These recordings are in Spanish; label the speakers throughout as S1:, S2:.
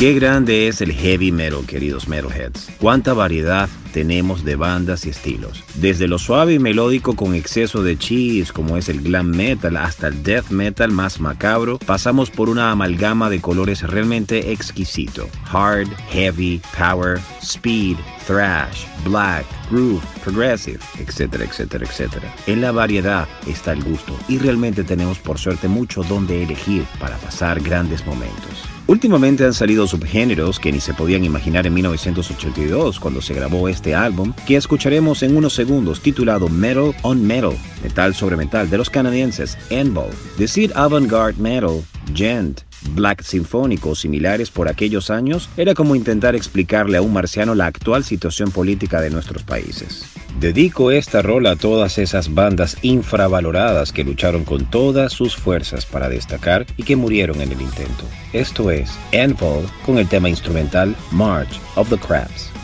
S1: Qué grande es el heavy metal, queridos metalheads. Cuánta variedad tenemos de bandas y estilos. Desde lo suave y melódico con exceso de cheese, como es el glam metal, hasta el death metal más macabro, pasamos por una amalgama de colores realmente exquisito. Hard, heavy, power, speed, thrash, black, groove, progressive, etcétera, etcétera, etcétera. En la variedad está el gusto y realmente tenemos por suerte mucho donde elegir para pasar grandes momentos. Últimamente han salido subgéneros que ni se podían imaginar en 1982 cuando se grabó este álbum, que escucharemos en unos segundos titulado Metal on Metal, metal sobre metal de los canadienses Envol, Decir Avant-Garde Metal, Gent, Black Sinfónico similares por aquellos años era como intentar explicarle a un marciano la actual situación política de nuestros países. Dedico esta rola a todas esas bandas infravaloradas que lucharon con todas sus fuerzas para destacar y que murieron en el intento. Esto es Envol con el tema instrumental March of the Crabs.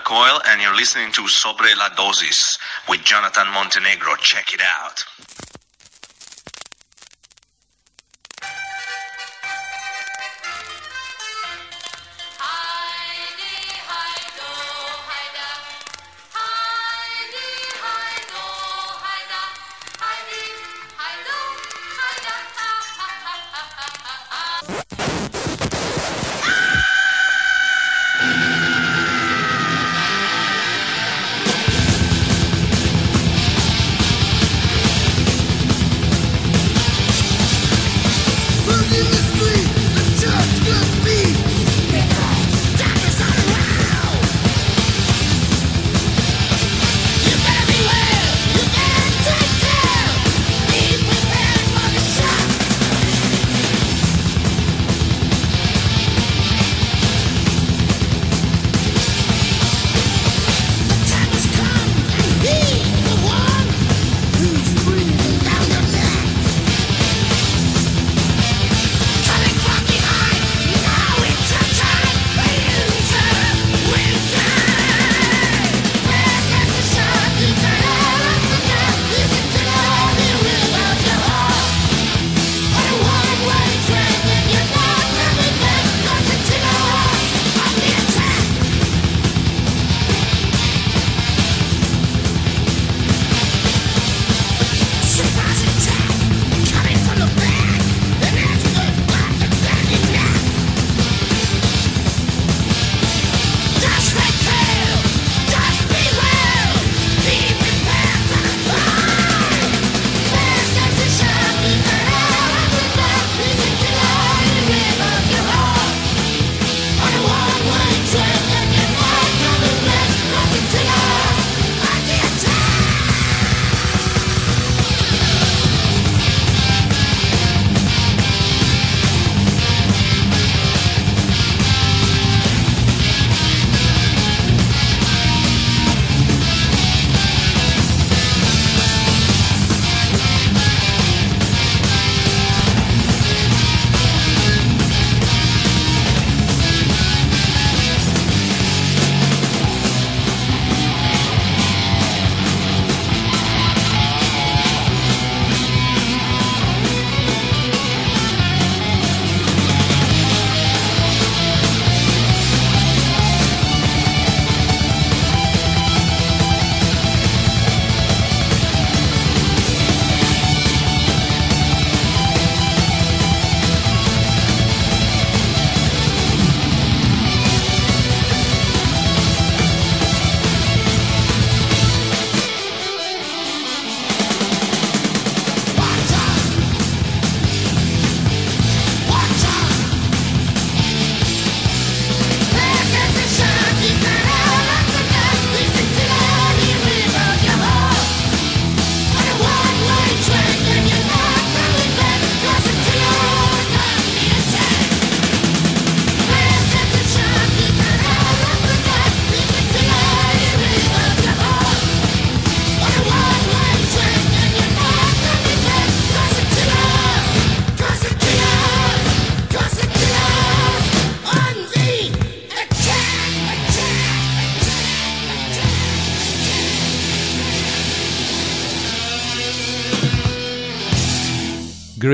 S2: Coil, and you're listening to Sobre la Dosis with Jonathan Montenegro. Check it out.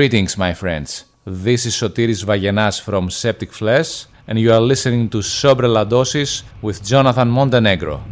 S3: Greetings, my friends. This is Sotiris Vagenas from Septic Flesh, and you are listening to Sobre la Dosis with Jonathan Montenegro.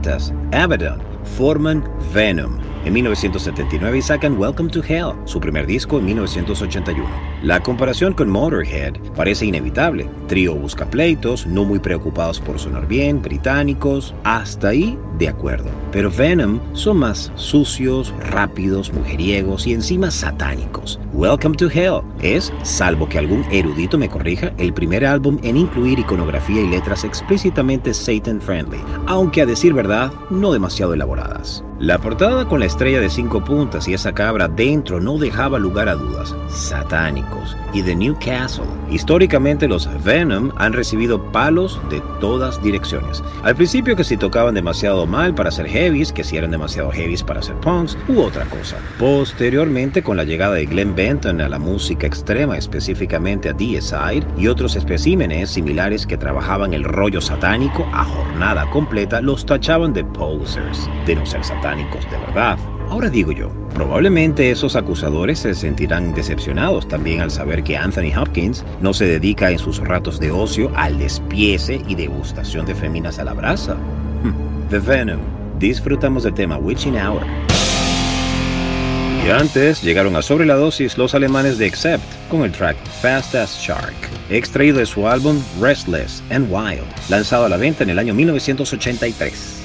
S1: Mantas, Abaddon, forman Venom en 1979 y sacan Welcome to Hell, su primer disco en 1981. La comparación con Motorhead parece inevitable. Trío busca pleitos, no muy preocupados por sonar bien, británicos, hasta ahí de acuerdo. Pero Venom son más sucios, rápidos, mujeriegos y encima satánicos. Welcome to Hell es, salvo que algún erudito me corrija, el primer álbum en incluir iconografía y letras explícitamente Satan friendly, aunque a decir verdad, no demasiado elaboradas. La portada con la estrella de cinco puntas y esa cabra dentro no dejaba lugar a dudas. Satánicos. Y The Newcastle. Históricamente los Venom han recibido palos de todas direcciones. Al principio que si tocaban demasiado mal para ser heavies, que si eran demasiado heavies para ser punks, u otra cosa. Posteriormente con la llegada de Glenn Benton a la música extrema, específicamente a Deicide y otros especímenes similares que trabajaban el rollo satánico a jornada completa, los tachaban de posers, de no ser satánicos de verdad. Ahora digo yo, probablemente esos acusadores se sentirán decepcionados también al saber que Anthony Hopkins no se dedica en sus ratos de ocio al despiece y degustación de féminas a la brasa. The Venom. Disfrutamos del tema Witching Hour. Y antes llegaron a sobre la dosis los alemanes de Accept con el track Fast as Shark, extraído de su álbum Restless and Wild, lanzado a la venta en el año 1983.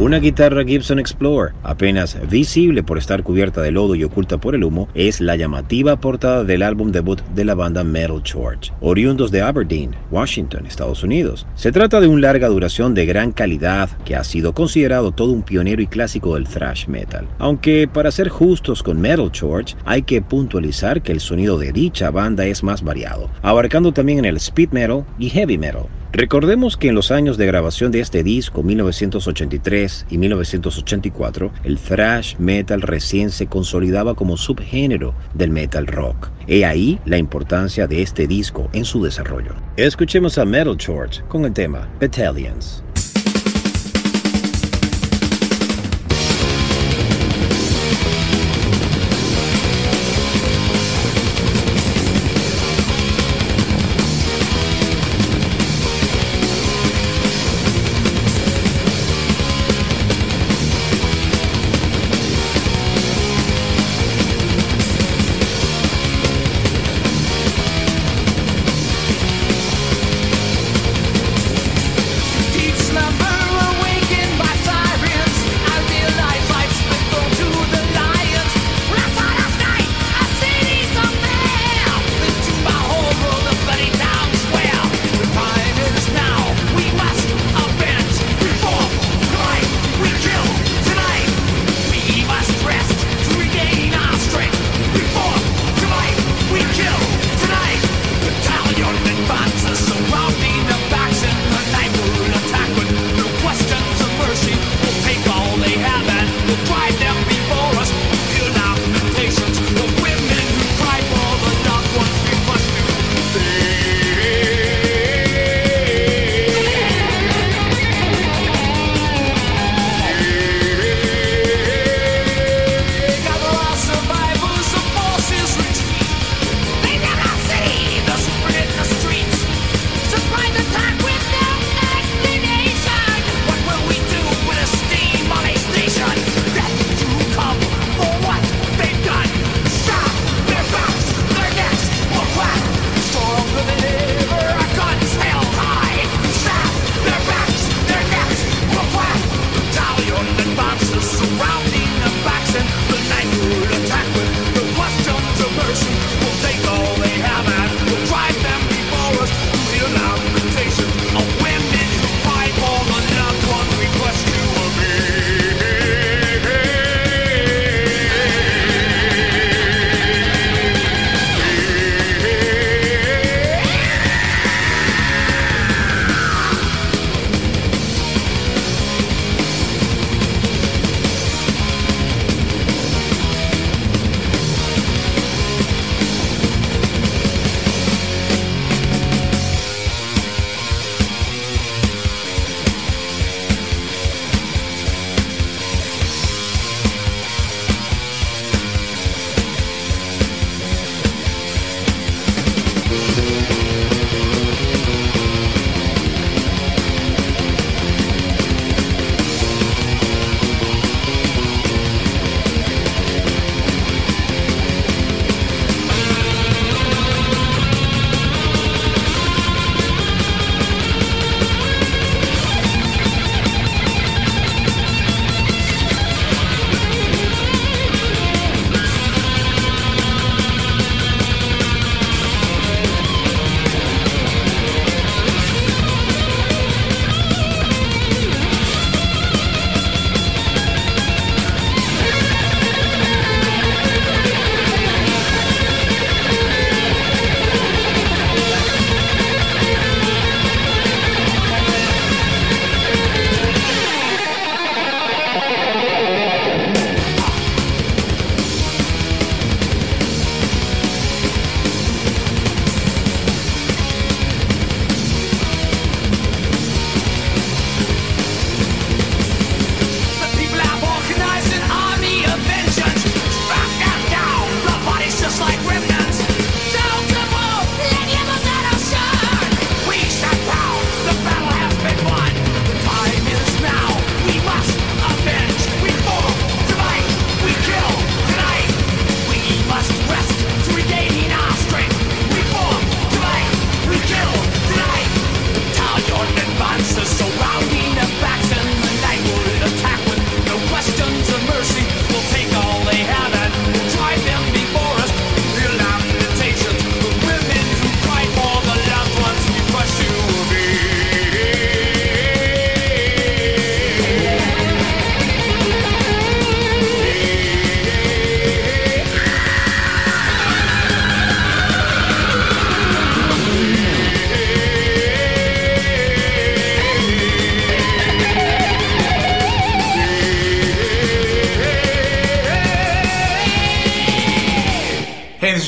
S1: Una guitarra Gibson Explorer, apenas visible por estar cubierta de lodo y oculta por el humo, es la llamativa portada del álbum debut de la banda Metal Church, oriundos de Aberdeen, Washington, Estados Unidos. Se trata de un larga duración de gran calidad que ha sido considerado todo un pionero y clásico del thrash metal. Aunque para ser justos con Metal Church, hay que puntualizar que el sonido de dicha banda es más variado, abarcando también en el speed metal y heavy metal. Recordemos que en los años de grabación de este disco, 1983 y 1984, el thrash metal recién se consolidaba como subgénero del metal rock. He ahí la importancia de este disco en su desarrollo. Escuchemos a Metal Church con el tema Battalions.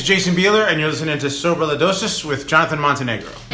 S3: Is Jason Beeler, and you're listening to Dosis with Jonathan Montenegro.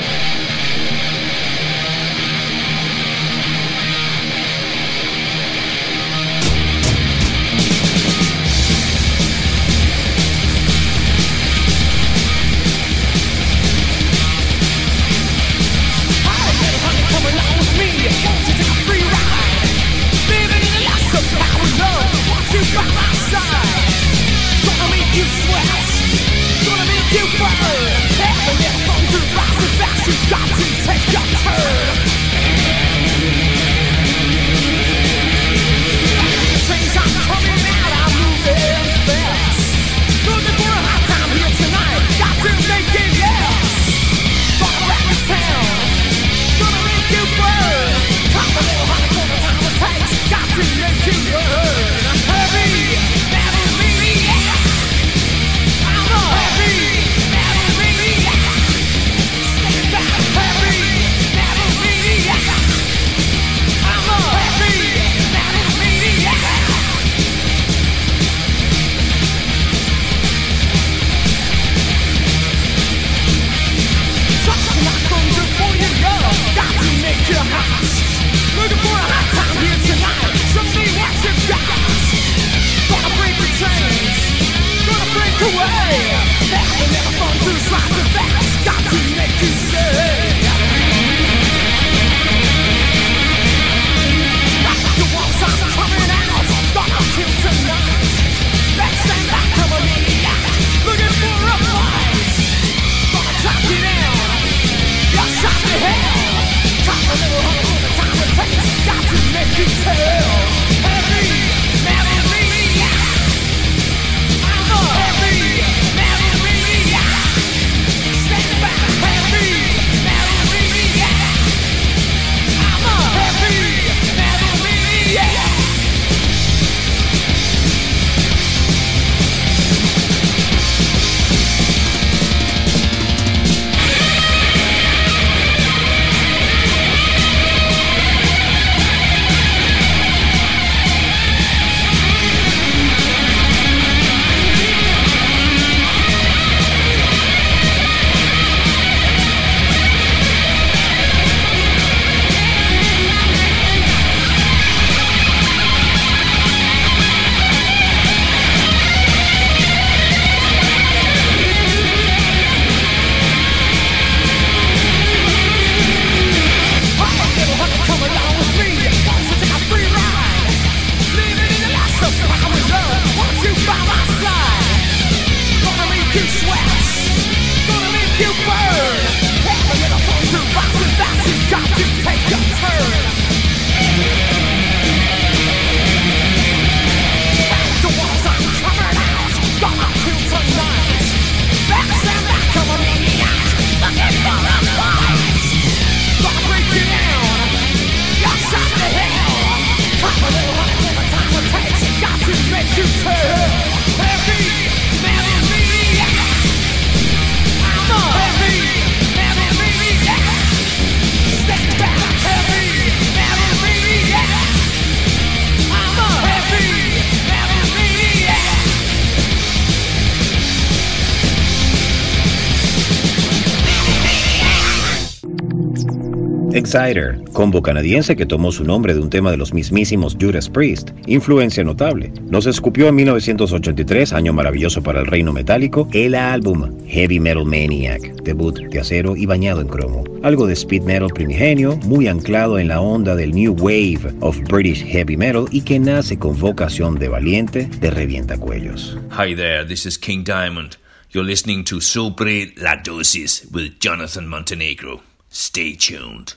S1: Exciter, combo canadiense que tomó su nombre de un tema de los mismísimos Judas Priest, influencia notable. Nos escupió en 1983, año maravilloso para el reino metálico, el álbum Heavy Metal Maniac, debut de acero y bañado en cromo. Algo de speed metal primigenio, muy anclado en la onda del New Wave of British Heavy Metal y que nace con vocación de valiente de revientacuellos.
S4: Hi there, this is King Diamond. You're listening to Sobre La Dosis with Jonathan Montenegro. Stay tuned.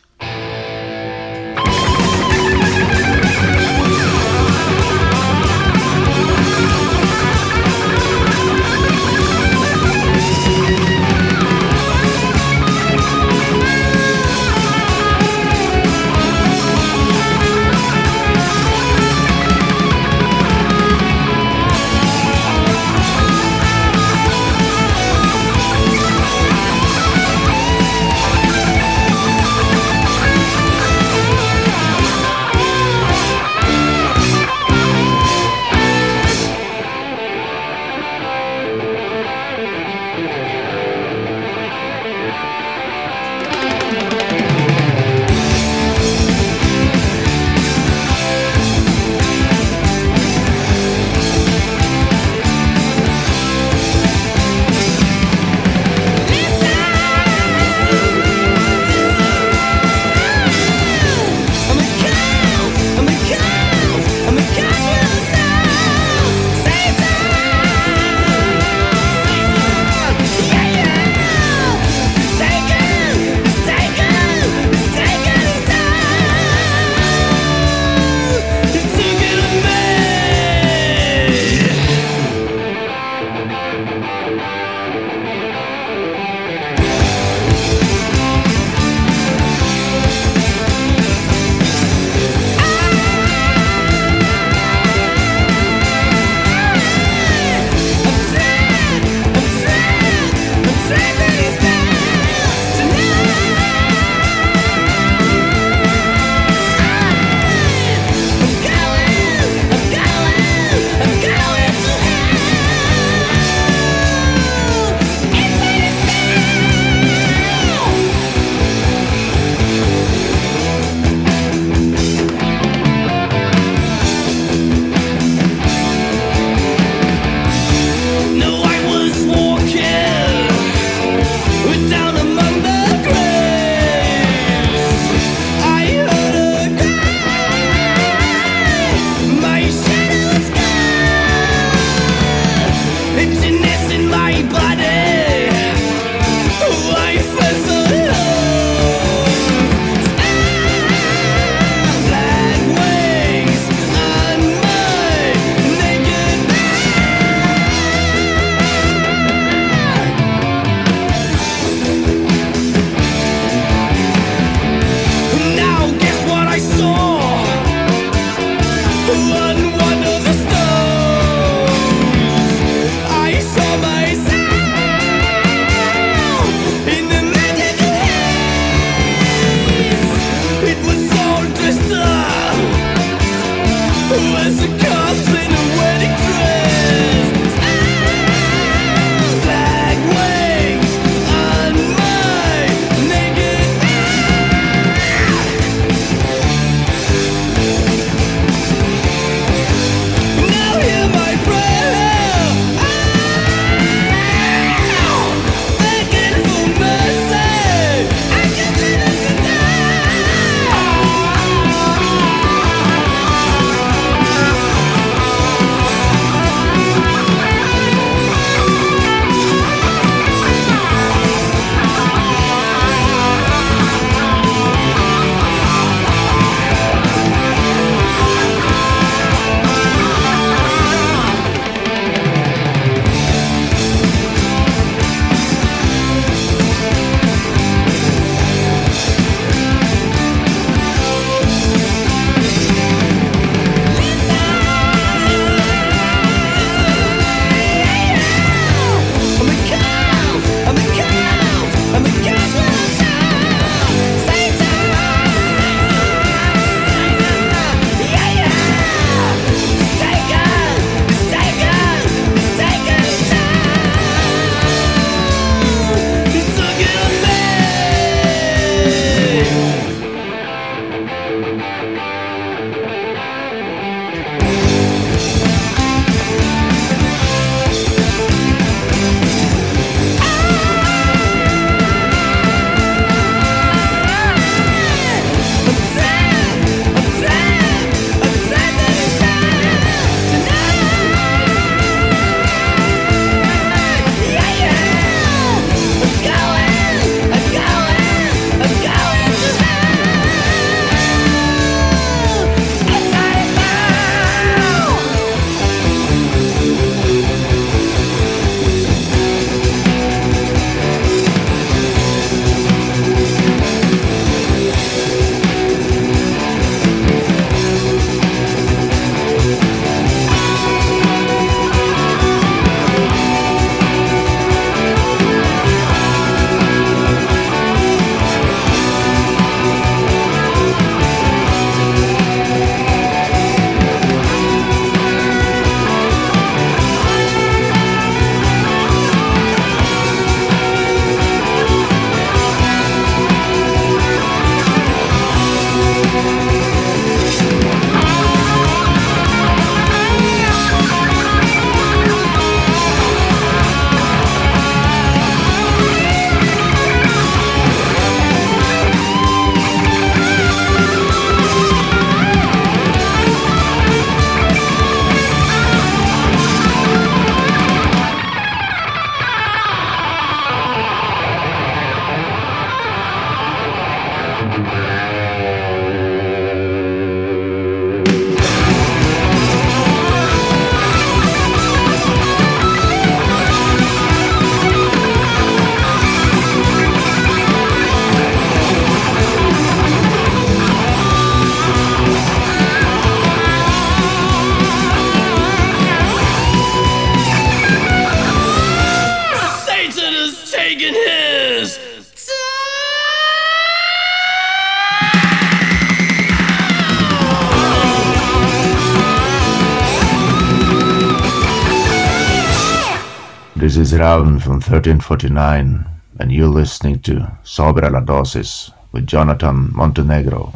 S5: Raun from 1349, and you're listening to Sobre la Dosis with Jonathan Montenegro.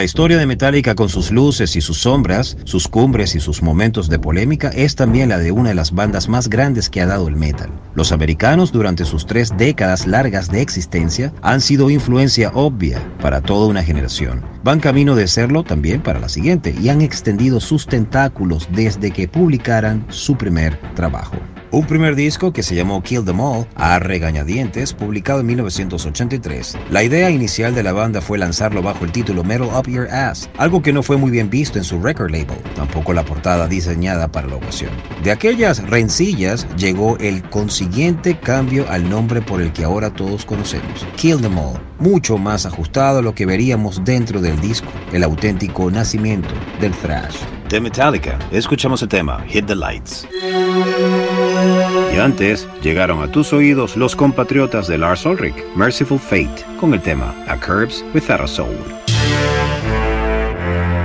S1: La historia de Metallica con sus luces y sus sombras, sus cumbres y sus momentos de polémica es también la de una de las bandas más grandes que ha dado el metal. Los americanos durante sus tres décadas largas de existencia han sido influencia obvia para toda una generación. Van camino de serlo también para la siguiente y han extendido sus tentáculos desde que publicaran su primer trabajo. Un primer disco que se llamó Kill Them All, a regañadientes, publicado en 1983. La idea inicial de la banda fue lanzarlo bajo el título Metal Up Your Ass, algo que no fue muy bien visto en su record label, tampoco la portada diseñada para la ocasión. De aquellas rencillas llegó el consiguiente cambio al nombre por el que ahora todos conocemos, Kill Them All, mucho más ajustado a lo que veríamos dentro del disco, el auténtico nacimiento del thrash. De Metallica, escuchamos el tema Hit the Lights. Y antes llegaron a tus oídos los compatriotas de Lars Ulrich, Merciful Fate, con el tema A Curbs Without a Soul.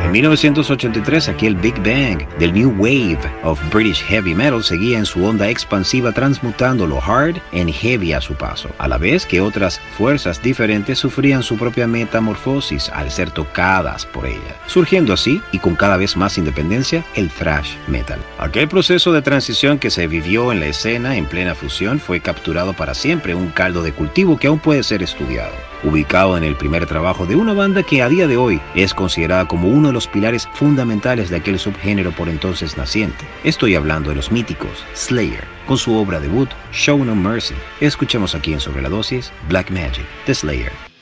S1: En 1983, aquí el Big Bang del New Wave of British Heavy Metal seguía en su onda expansiva transmutando lo hard en heavy a su paso, a la vez que otras fuerzas diferentes sufrían su propia metamorfosis al ser tocadas por ella, surgiendo así y con cada vez más independencia el thrash metal. Aquel proceso de transición que se vivió en la escena en plena fusión fue capturado para siempre un caldo de cultivo que aún puede ser estudiado ubicado en el primer trabajo de una banda que a día de hoy es considerada como uno de los pilares fundamentales de aquel subgénero por entonces naciente. Estoy hablando de los míticos Slayer, con su obra debut Show No Mercy. Escuchemos aquí en Sobre la Dosis Black Magic de Slayer.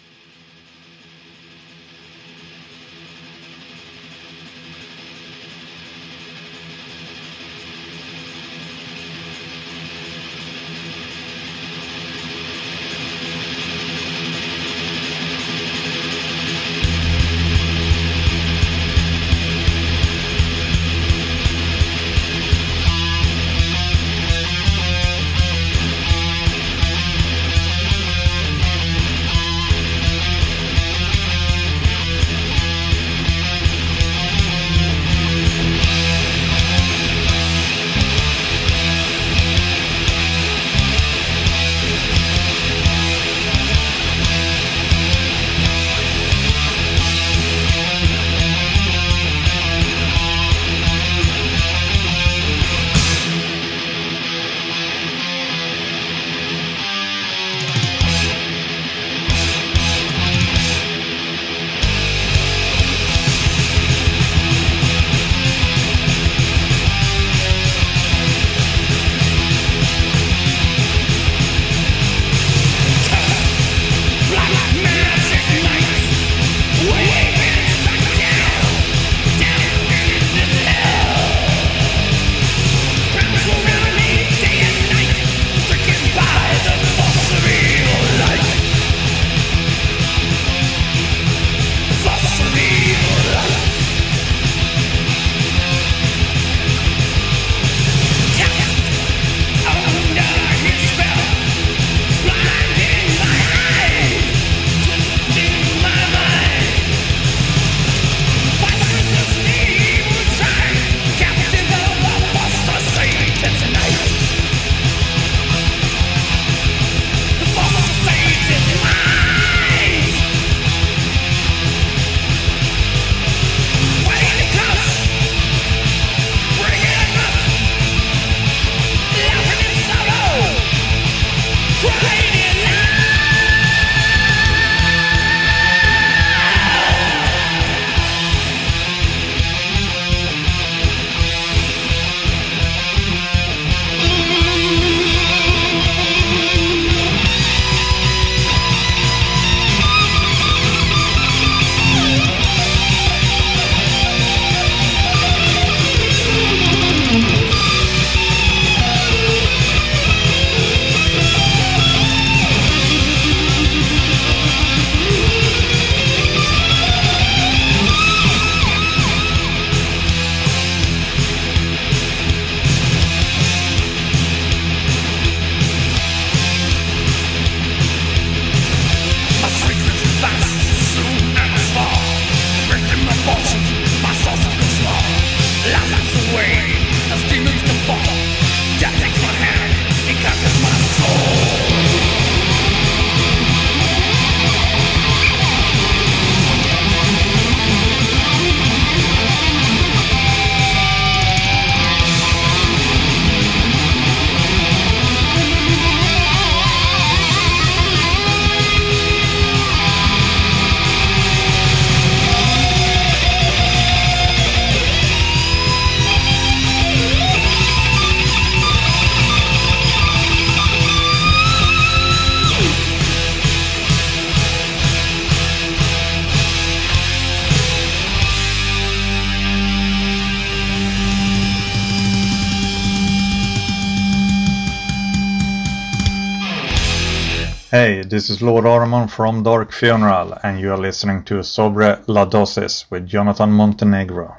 S3: Hey, this is Lord Ormond from Dark Funeral, and you are listening to Sobre La Dosis with Jonathan Montenegro.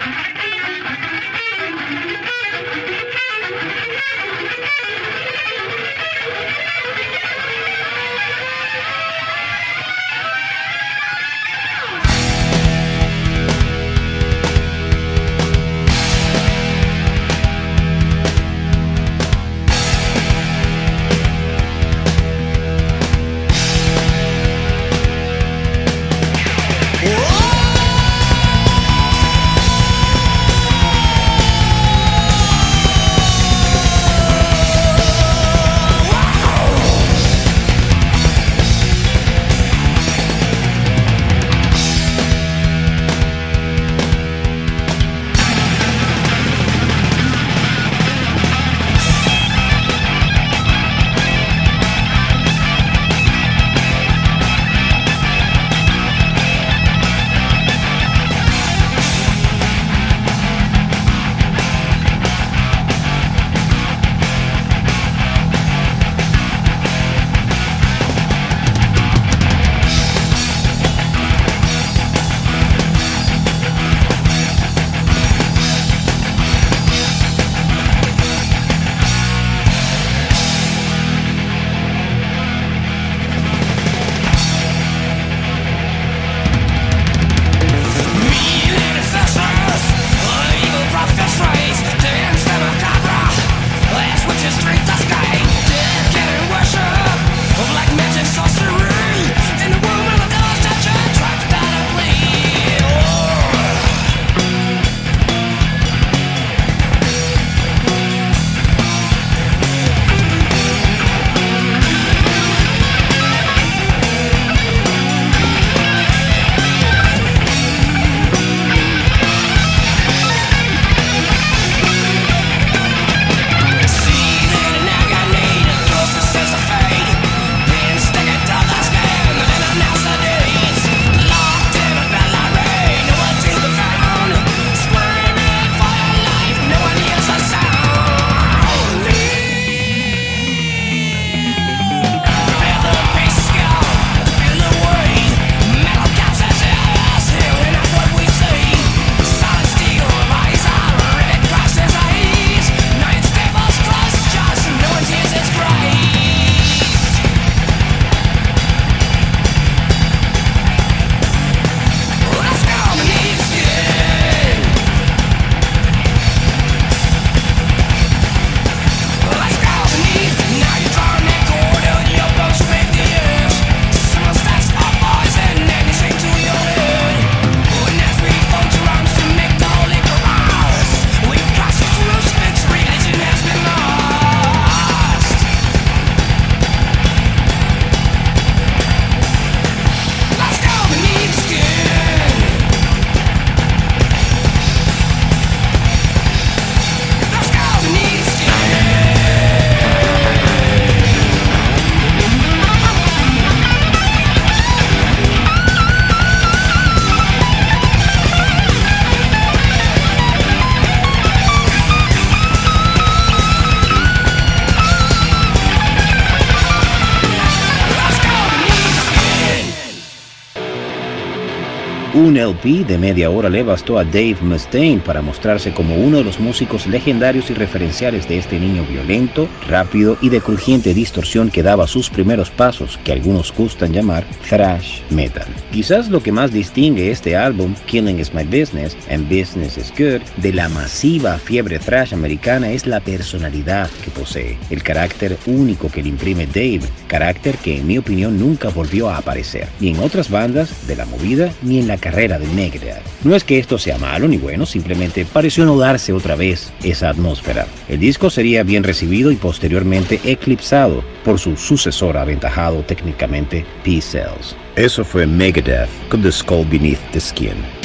S1: Un LP de media hora le bastó a Dave Mustaine para mostrarse como uno de los músicos legendarios y referenciales de este niño violento, rápido y de crujiente distorsión que daba sus primeros pasos, que algunos gustan llamar thrash metal. Quizás lo que más distingue este álbum, Killing is My Business and Business is Good, de la masiva fiebre thrash americana es la personalidad que posee, el carácter único que le imprime Dave, carácter que en mi opinión nunca volvió a aparecer, ni en otras bandas de la movida ni en la carrera de Megadeth. No es que esto sea malo ni bueno, simplemente pareció no darse otra vez esa atmósfera. El disco sería bien recibido y posteriormente eclipsado por su sucesor aventajado técnicamente, P-Cells. Eso fue Megadeth con The Skull Beneath the Skin.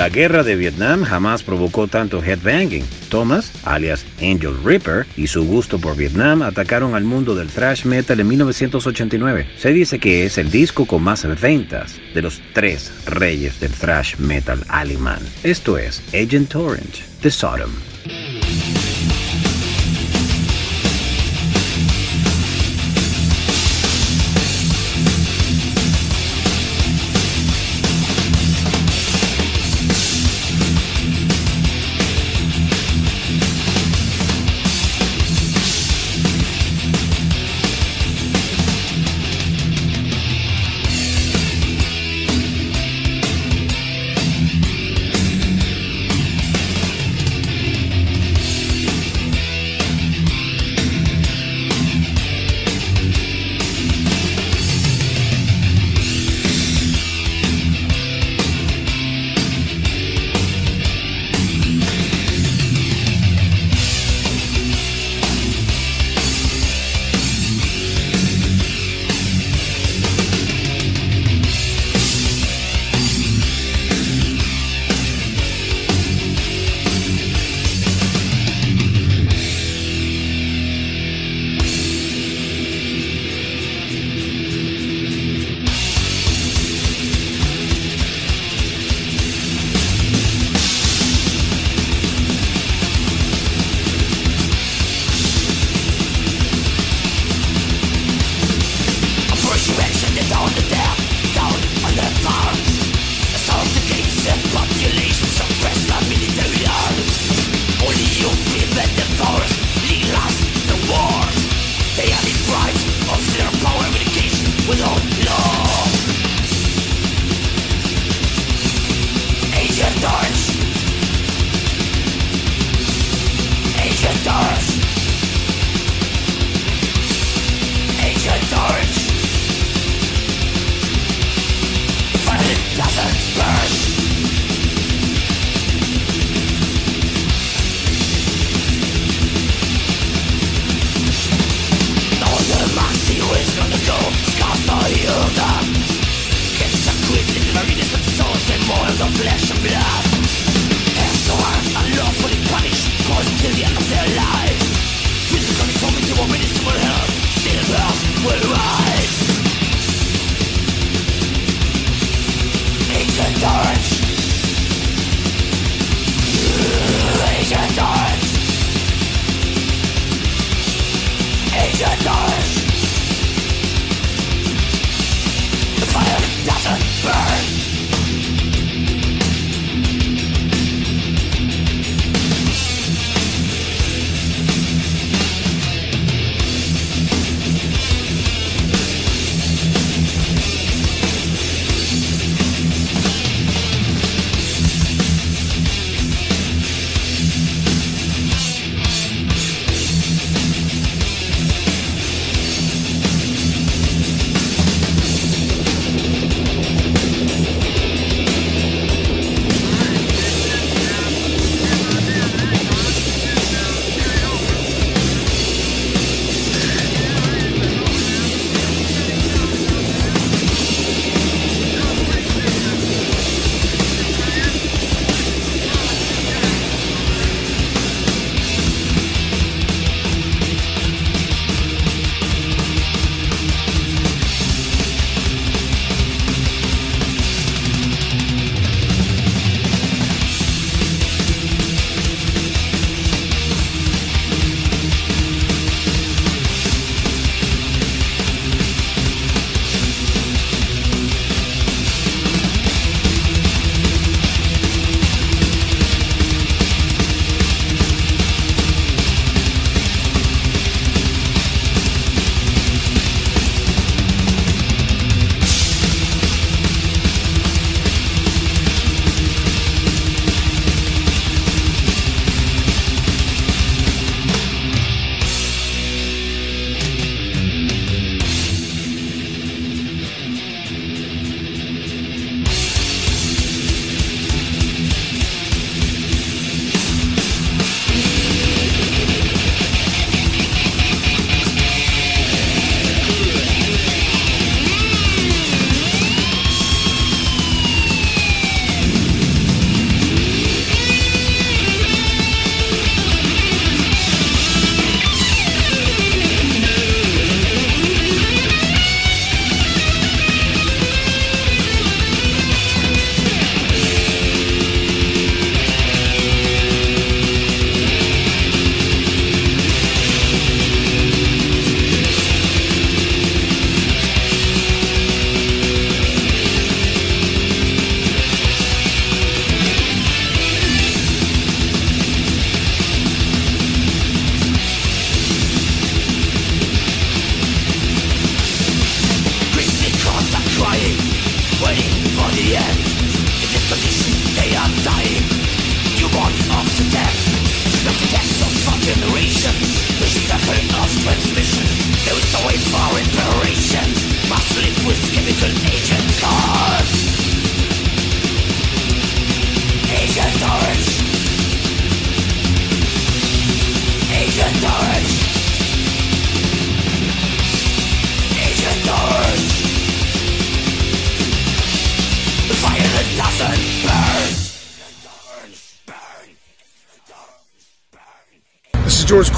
S1: La guerra de Vietnam jamás provocó tanto headbanging. Thomas, alias Angel Ripper, y su gusto por Vietnam atacaron al mundo del thrash metal en 1989. Se dice que es el disco con más ventas de los tres reyes del thrash metal alemán. Esto es Agent Orange, The Sodom.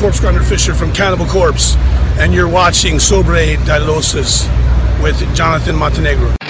S6: Corpse Grinder Fisher from Cannibal Corpse, and you're watching Sobre Dilosis with Jonathan Montenegro.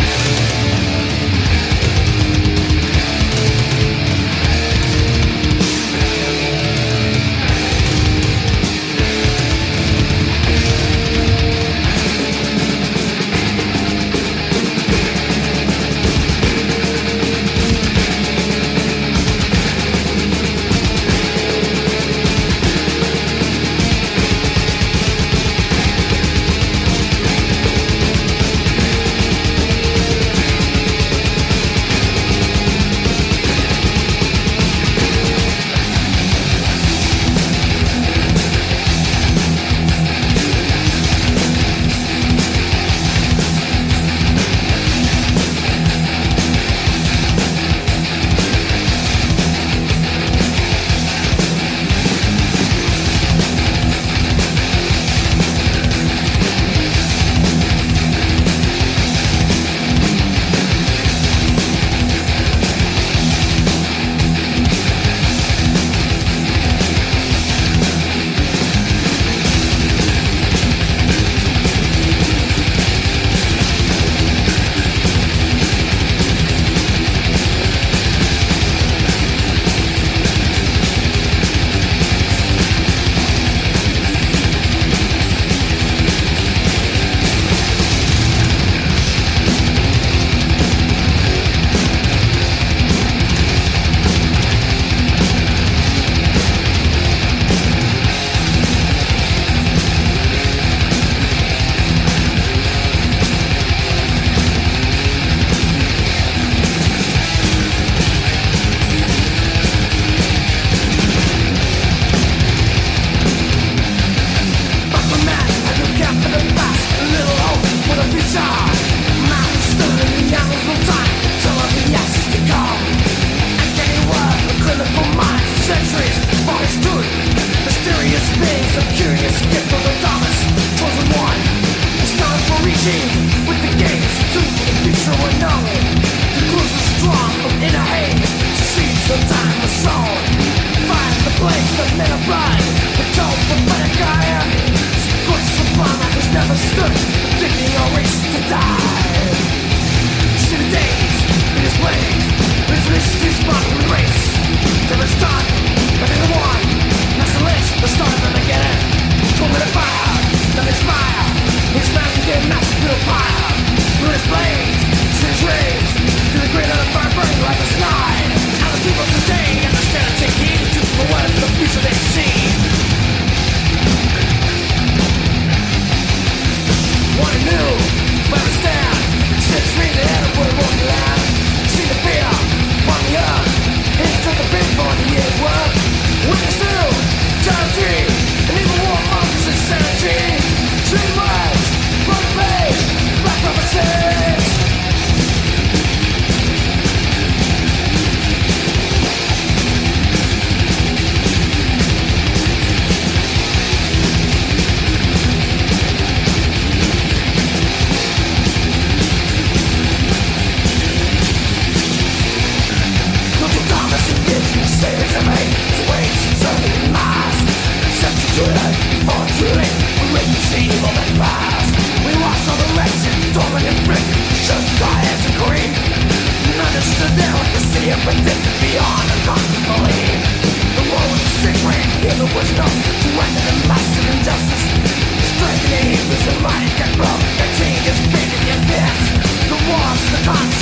S3: Cops!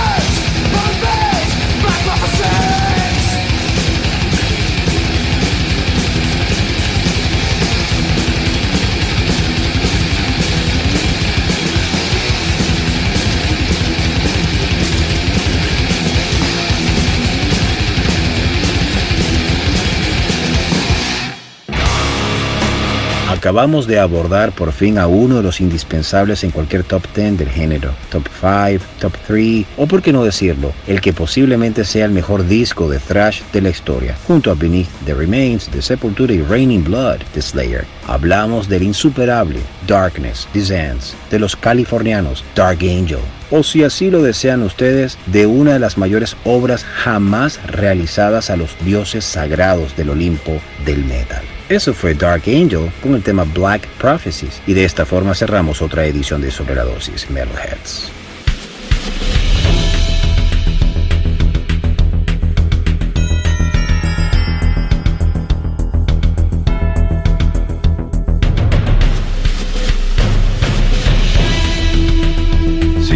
S1: Acabamos de abordar por fin a uno de los indispensables en cualquier top 10 del género, top 5, top 3 o por qué no decirlo, el que posiblemente sea el mejor disco de thrash de la historia, junto a Beneath the Remains de Sepultura y Raining Blood de Slayer. Hablamos del insuperable Darkness, Descends, de los californianos Dark Angel, o si así lo desean ustedes, de una de las mayores obras jamás realizadas a los dioses sagrados del Olimpo del metal. Eso fue Dark Angel con el tema Black Prophecies y de esta forma cerramos otra edición de Sobre la Dosis Metalheads.